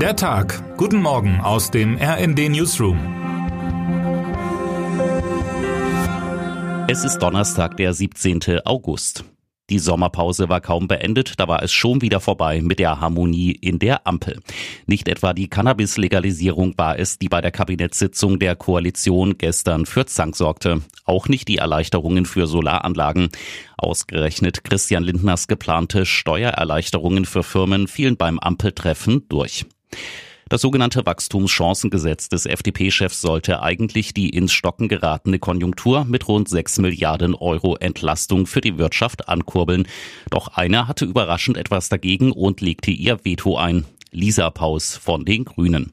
Der Tag. Guten Morgen aus dem RND Newsroom. Es ist Donnerstag, der 17. August. Die Sommerpause war kaum beendet, da war es schon wieder vorbei mit der Harmonie in der Ampel. Nicht etwa die Cannabis-Legalisierung war es, die bei der Kabinettssitzung der Koalition gestern für Zank sorgte. Auch nicht die Erleichterungen für Solaranlagen. Ausgerechnet Christian Lindners geplante Steuererleichterungen für Firmen fielen beim Ampeltreffen durch. Das sogenannte Wachstumschancengesetz des FDP-Chefs sollte eigentlich die ins Stocken geratene Konjunktur mit rund 6 Milliarden Euro Entlastung für die Wirtschaft ankurbeln. Doch einer hatte überraschend etwas dagegen und legte ihr Veto ein. Lisa Paus von den Grünen.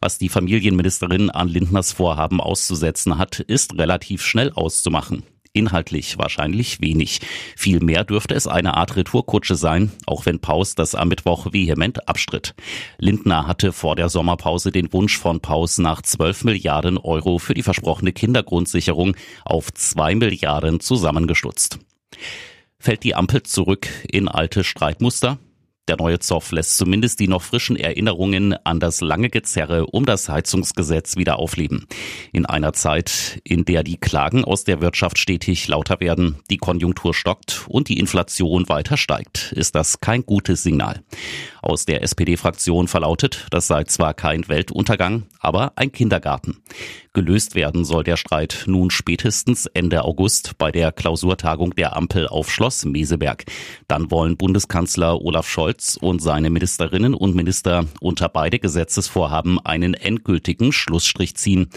Was die Familienministerin an Lindners Vorhaben auszusetzen hat, ist relativ schnell auszumachen. Inhaltlich wahrscheinlich wenig. Vielmehr dürfte es eine Art Retourkutsche sein, auch wenn Paus das am Mittwoch vehement abstritt. Lindner hatte vor der Sommerpause den Wunsch von Paus nach 12 Milliarden Euro für die versprochene Kindergrundsicherung auf 2 Milliarden zusammengestutzt. Fällt die Ampel zurück in alte Streitmuster? Der neue Zoff lässt zumindest die noch frischen Erinnerungen an das lange Gezerre um das Heizungsgesetz wieder aufleben. In einer Zeit, in der die Klagen aus der Wirtschaft stetig lauter werden, die Konjunktur stockt und die Inflation weiter steigt, ist das kein gutes Signal. Aus der SPD-Fraktion verlautet, das sei zwar kein Weltuntergang, aber ein Kindergarten. Gelöst werden soll der Streit nun spätestens Ende August bei der Klausurtagung der Ampel auf Schloss Meseberg. Dann wollen Bundeskanzler Olaf Scholz und seine Ministerinnen und Minister unter beide Gesetzesvorhaben einen endgültigen Schlussstrich ziehen.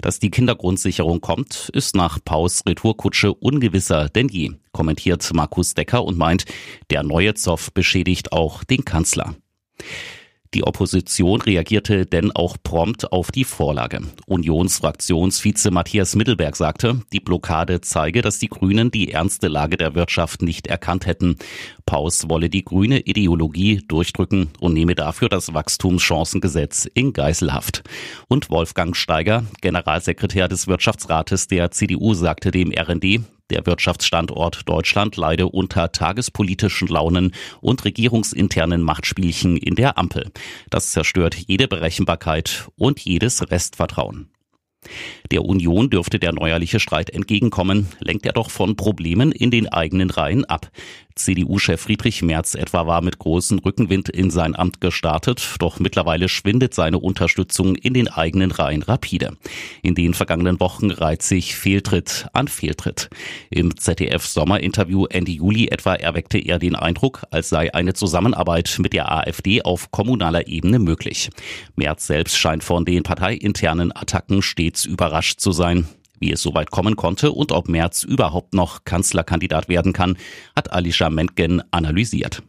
Dass die Kindergrundsicherung kommt, ist nach Paus Retourkutsche ungewisser denn je, kommentiert Markus Decker und meint, der neue Zoff beschädigt auch den Kanzler. Die Opposition reagierte denn auch prompt auf die Vorlage. Unionsfraktionsvize Matthias Mittelberg sagte, die Blockade zeige, dass die Grünen die ernste Lage der Wirtschaft nicht erkannt hätten. Paus wolle die grüne Ideologie durchdrücken und nehme dafür das Wachstumschancengesetz in Geiselhaft. Und Wolfgang Steiger, Generalsekretär des Wirtschaftsrates der CDU, sagte dem RND, der Wirtschaftsstandort Deutschland leide unter tagespolitischen Launen und regierungsinternen Machtspielchen in der Ampel. Das zerstört jede Berechenbarkeit und jedes Restvertrauen. Der Union dürfte der neuerliche Streit entgegenkommen, lenkt er doch von Problemen in den eigenen Reihen ab. CDU-Chef Friedrich Merz etwa war mit großem Rückenwind in sein Amt gestartet, doch mittlerweile schwindet seine Unterstützung in den eigenen Reihen rapide. In den vergangenen Wochen reiht sich Fehltritt an Fehltritt. Im ZDF-Sommerinterview Ende Juli etwa erweckte er den Eindruck, als sei eine Zusammenarbeit mit der AfD auf kommunaler Ebene möglich. Merz selbst scheint von den parteiinternen Attacken stets überrascht zu sein. Wie es soweit kommen konnte und ob Merz überhaupt noch Kanzlerkandidat werden kann, hat Alicia Mentgen analysiert.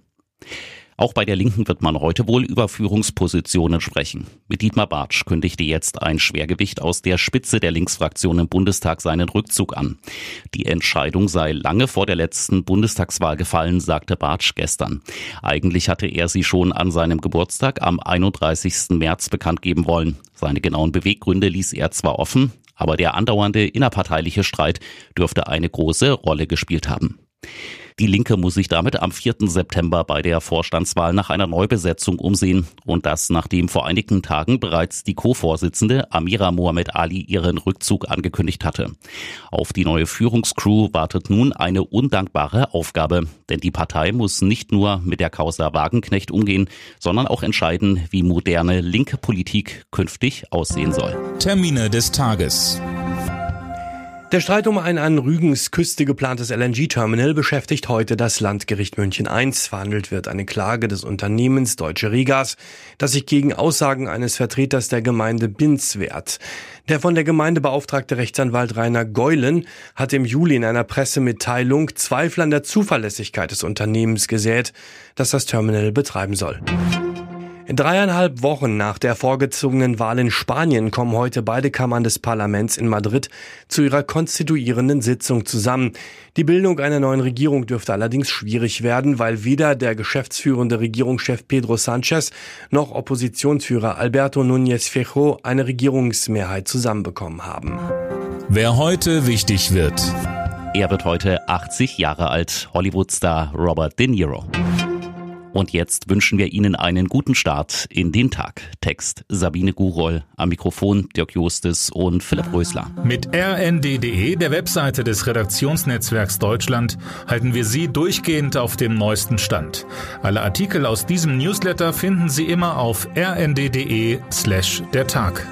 Auch bei der Linken wird man heute wohl über Führungspositionen sprechen. Mit Dietmar Bartsch kündigte jetzt ein Schwergewicht aus der Spitze der Linksfraktion im Bundestag seinen Rückzug an. Die Entscheidung sei lange vor der letzten Bundestagswahl gefallen, sagte Bartsch gestern. Eigentlich hatte er sie schon an seinem Geburtstag am 31. März bekannt geben wollen. Seine genauen Beweggründe ließ er zwar offen, aber der andauernde innerparteiliche Streit dürfte eine große Rolle gespielt haben. Die Linke muss sich damit am 4. September bei der Vorstandswahl nach einer Neubesetzung umsehen. Und das nachdem vor einigen Tagen bereits die Co-Vorsitzende Amira Mohamed Ali ihren Rückzug angekündigt hatte. Auf die neue Führungscrew wartet nun eine undankbare Aufgabe. Denn die Partei muss nicht nur mit der Causa Wagenknecht umgehen, sondern auch entscheiden, wie moderne linke Politik künftig aussehen soll. Termine des Tages. Der Streit um ein an Rügens Küste geplantes LNG-Terminal beschäftigt heute das Landgericht München I. Verhandelt wird eine Klage des Unternehmens Deutsche Regas, das sich gegen Aussagen eines Vertreters der Gemeinde Binz wehrt. Der von der Gemeinde beauftragte Rechtsanwalt Rainer Geulen hat im Juli in einer Pressemitteilung Zweifel an der Zuverlässigkeit des Unternehmens gesät, das das Terminal betreiben soll. Dreieinhalb Wochen nach der vorgezogenen Wahl in Spanien kommen heute beide Kammern des Parlaments in Madrid zu ihrer konstituierenden Sitzung zusammen. Die Bildung einer neuen Regierung dürfte allerdings schwierig werden, weil weder der geschäftsführende Regierungschef Pedro Sanchez noch Oppositionsführer Alberto Núñez Fejo eine Regierungsmehrheit zusammenbekommen haben. Wer heute wichtig wird. Er wird heute 80 Jahre alt, Hollywoodstar Robert De Niro. Und jetzt wünschen wir Ihnen einen guten Start in den Tag. Text Sabine Guroll, am Mikrofon Dirk Justis und Philipp Rösler. Mit rnd.de, der Webseite des Redaktionsnetzwerks Deutschland, halten wir Sie durchgehend auf dem neuesten Stand. Alle Artikel aus diesem Newsletter finden Sie immer auf rnd.de slash der Tag.